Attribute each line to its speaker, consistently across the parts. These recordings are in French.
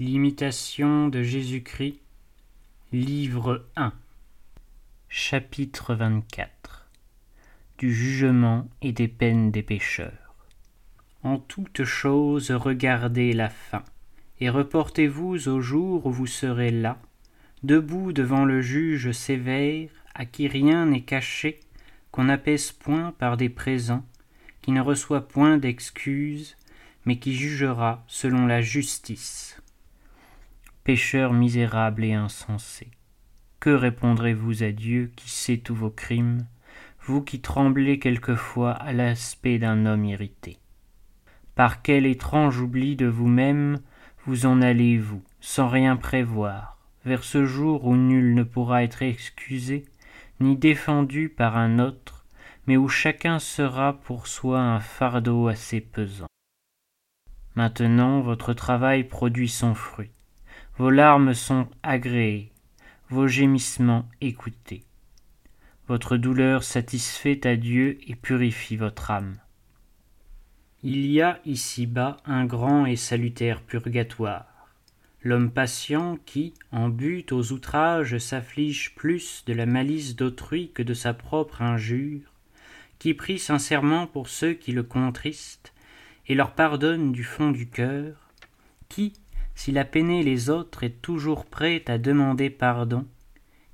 Speaker 1: L'imitation de Jésus-Christ, livre 1, chapitre 24 Du jugement et des peines des pécheurs. En toutes choses, regardez la fin, et reportez-vous au jour où vous serez là, debout devant le juge sévère, à qui rien n'est caché, qu'on n'apaise point par des présents, qui ne reçoit point d'excuses, mais qui jugera selon la justice. Pécheurs misérables et insensés, que répondrez-vous à Dieu qui sait tous vos crimes, vous qui tremblez quelquefois à l'aspect d'un homme irrité? Par quel étrange oubli de vous-même vous en allez-vous, sans rien prévoir, vers ce jour où nul ne pourra être excusé, ni défendu par un autre, mais où chacun sera pour soi un fardeau assez pesant? Maintenant votre travail produit son fruit, vos larmes sont agréées, vos gémissements écoutés. Votre douleur satisfait à Dieu et purifie votre âme. Il y a ici-bas un grand et salutaire purgatoire l'homme patient qui, en but aux outrages, s'afflige plus de la malice d'autrui que de sa propre injure, qui prie sincèrement pour ceux qui le contristent, et leur pardonne du fond du cœur, qui, s'il a peiné les autres, est toujours prêt à demander pardon,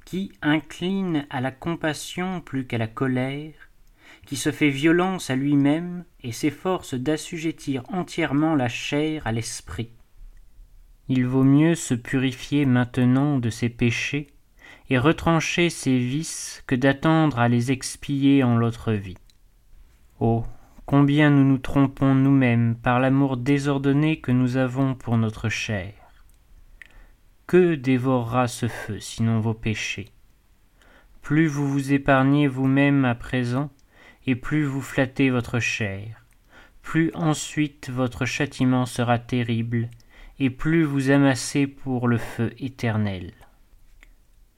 Speaker 1: qui incline à la compassion plus qu'à la colère, qui se fait violence à lui-même et s'efforce d'assujettir entièrement la chair à l'esprit il vaut mieux se purifier maintenant de ses péchés et retrancher ses vices que d'attendre à les expier en l'autre vie. Oh. Combien nous nous trompons nous-mêmes par l'amour désordonné que nous avons pour notre chair. Que dévorera ce feu sinon vos péchés? Plus vous vous épargnez vous-même à présent, et plus vous flattez votre chair, plus ensuite votre châtiment sera terrible, et plus vous amassez pour le feu éternel.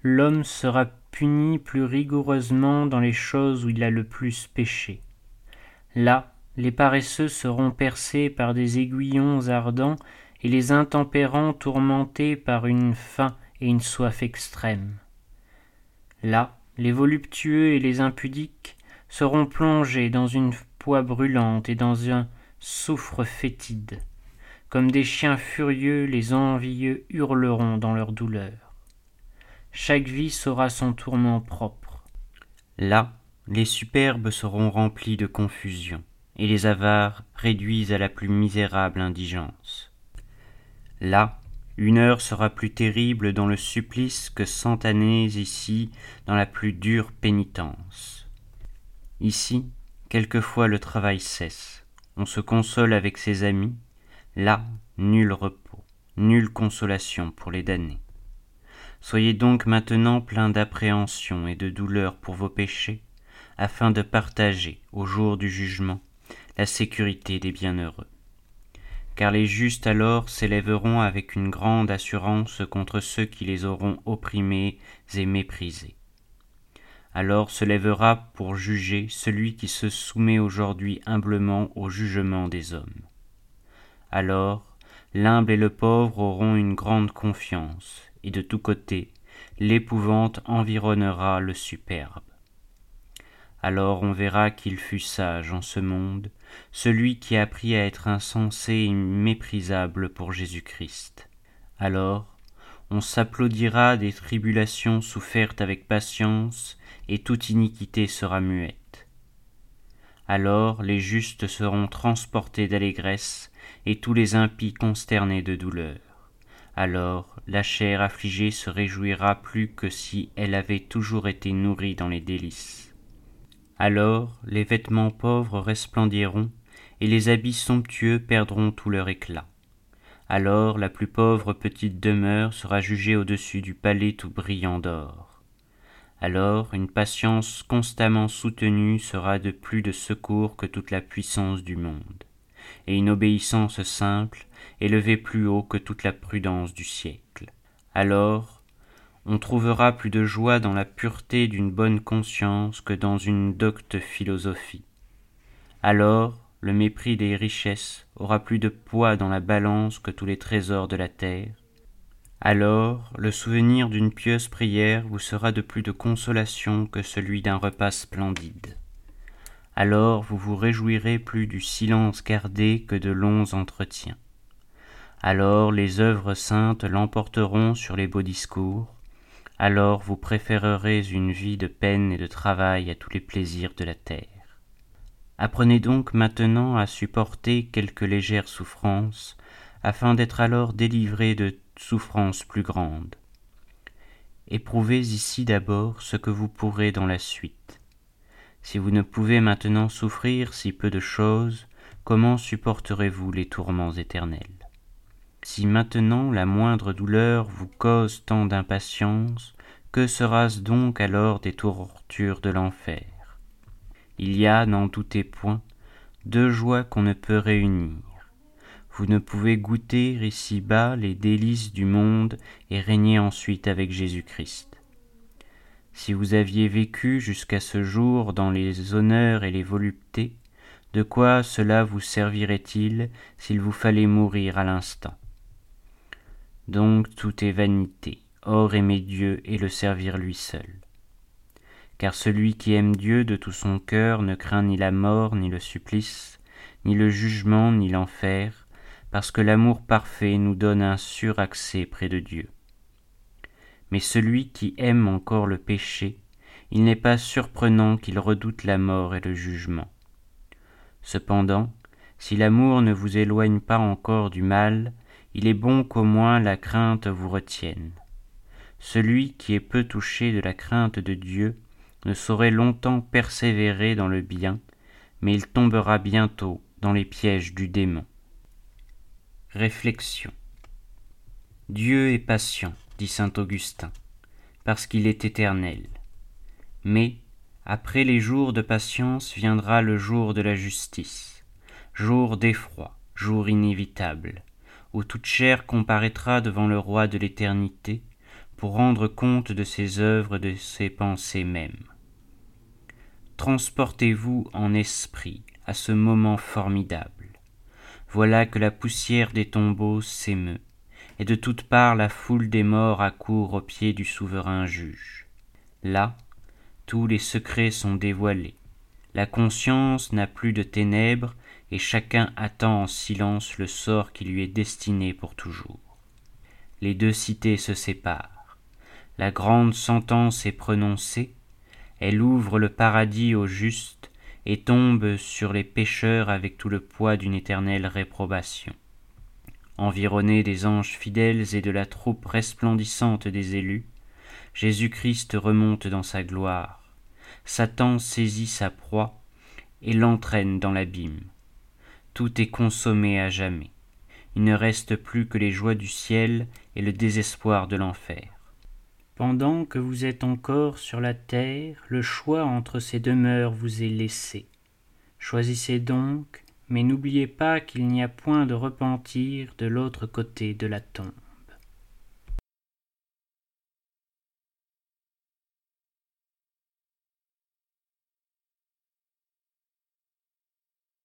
Speaker 1: L'homme sera puni plus rigoureusement dans les choses où il a le plus péché. Là, les paresseux seront percés par des aiguillons ardents et les intempérants tourmentés par une faim et une soif extrême. Là, les voluptueux et les impudiques seront plongés dans une poix brûlante et dans un soufre fétide. Comme des chiens furieux, les envieux hurleront dans leur douleur. Chaque vie saura son tourment propre.
Speaker 2: Là, les superbes seront remplis de confusion, et les avares réduits à la plus misérable indigence. Là, une heure sera plus terrible dans le supplice que cent années ici dans la plus dure pénitence. Ici, quelquefois le travail cesse, on se console avec ses amis, Là, nul repos, nulle consolation pour les damnés. Soyez donc maintenant pleins d'appréhension et de douleur pour vos péchés, afin de partager, au jour du jugement, la sécurité des bienheureux. Car les justes alors s'élèveront avec une grande assurance contre ceux qui les auront opprimés et méprisés. Alors se lèvera pour juger celui qui se soumet aujourd'hui humblement au jugement des hommes. Alors l'humble et le pauvre auront une grande confiance, et de tous côtés l'épouvante environnera le superbe. Alors on verra qu'il fut sage en ce monde, celui qui a appris à être insensé et méprisable pour Jésus-Christ. Alors on s'applaudira des tribulations souffertes avec patience, et toute iniquité sera muette. Alors les justes seront transportés d'allégresse, et tous les impies consternés de douleur. Alors la chair affligée se réjouira plus que si elle avait toujours été nourrie dans les délices. Alors les vêtements pauvres resplendiront, et les habits somptueux perdront tout leur éclat. Alors la plus pauvre petite demeure sera jugée au-dessus du palais tout brillant d'or. Alors une patience constamment soutenue sera de plus de secours que toute la puissance du monde et une obéissance simple élevée plus haut que toute la prudence du siècle. Alors, on trouvera plus de joie dans la pureté d'une bonne conscience que dans une docte philosophie. Alors, le mépris des richesses aura plus de poids dans la balance que tous les trésors de la terre, alors le souvenir d'une pieuse prière vous sera de plus de consolation que celui d'un repas splendide. Alors vous vous réjouirez plus du silence gardé que de longs entretiens. Alors les œuvres saintes l'emporteront sur les beaux discours, alors vous préférerez une vie de peine et de travail à tous les plaisirs de la terre. Apprenez donc maintenant à supporter quelques légères souffrances, afin d'être alors délivré de souffrances plus grandes. Éprouvez ici d'abord ce que vous pourrez dans la suite. Si vous ne pouvez maintenant souffrir si peu de choses, comment supporterez-vous les tourments éternels? Si maintenant la moindre douleur vous cause tant d'impatience, que sera-ce donc alors des tortures de l'enfer? Il y a, n'en doutez point, deux joies qu'on ne peut réunir. Vous ne pouvez goûter ici-bas les délices du monde et régner ensuite avec Jésus-Christ. Si vous aviez vécu jusqu'à ce jour dans les honneurs et les voluptés, de quoi cela vous servirait-il s'il vous fallait mourir à l'instant? Donc tout est vanité, or aimer Dieu et le servir lui seul. Car celui qui aime Dieu de tout son cœur ne craint ni la mort, ni le supplice, ni le jugement, ni l'enfer, parce que l'amour parfait nous donne un sûr accès près de Dieu. Mais celui qui aime encore le péché, il n'est pas surprenant qu'il redoute la mort et le jugement. Cependant, si l'amour ne vous éloigne pas encore du mal, il est bon qu'au moins la crainte vous retienne. Celui qui est peu touché de la crainte de Dieu ne saurait longtemps persévérer dans le bien, mais il tombera bientôt dans les pièges du démon. Réflexion. Dieu est patient, dit saint Augustin, parce qu'il est éternel. Mais, après les jours de patience viendra le jour de la justice, jour d'effroi, jour inévitable, où toute chair comparaîtra devant le roi de l'éternité pour rendre compte de ses œuvres, de ses pensées mêmes. Transportez-vous en esprit à ce moment formidable voilà que la poussière des tombeaux s'émeut, et de toutes parts la foule des morts accourt aux pieds du souverain juge. Là, tous les secrets sont dévoilés, la conscience n'a plus de ténèbres, et chacun attend en silence le sort qui lui est destiné pour toujours. Les deux cités se séparent. La grande sentence est prononcée, elle ouvre le paradis aux justes, et tombe sur les pécheurs avec tout le poids d'une éternelle réprobation. Environné des anges fidèles et de la troupe resplendissante des élus, Jésus-Christ remonte dans sa gloire. Satan saisit sa proie et l'entraîne dans l'abîme. Tout est consommé à jamais. Il ne reste plus que les joies du ciel et le désespoir de l'enfer. Pendant que vous êtes encore sur la terre, le choix entre ces demeures vous est laissé. Choisissez donc, mais n'oubliez pas qu'il n'y a point de repentir de l'autre côté de la tombe.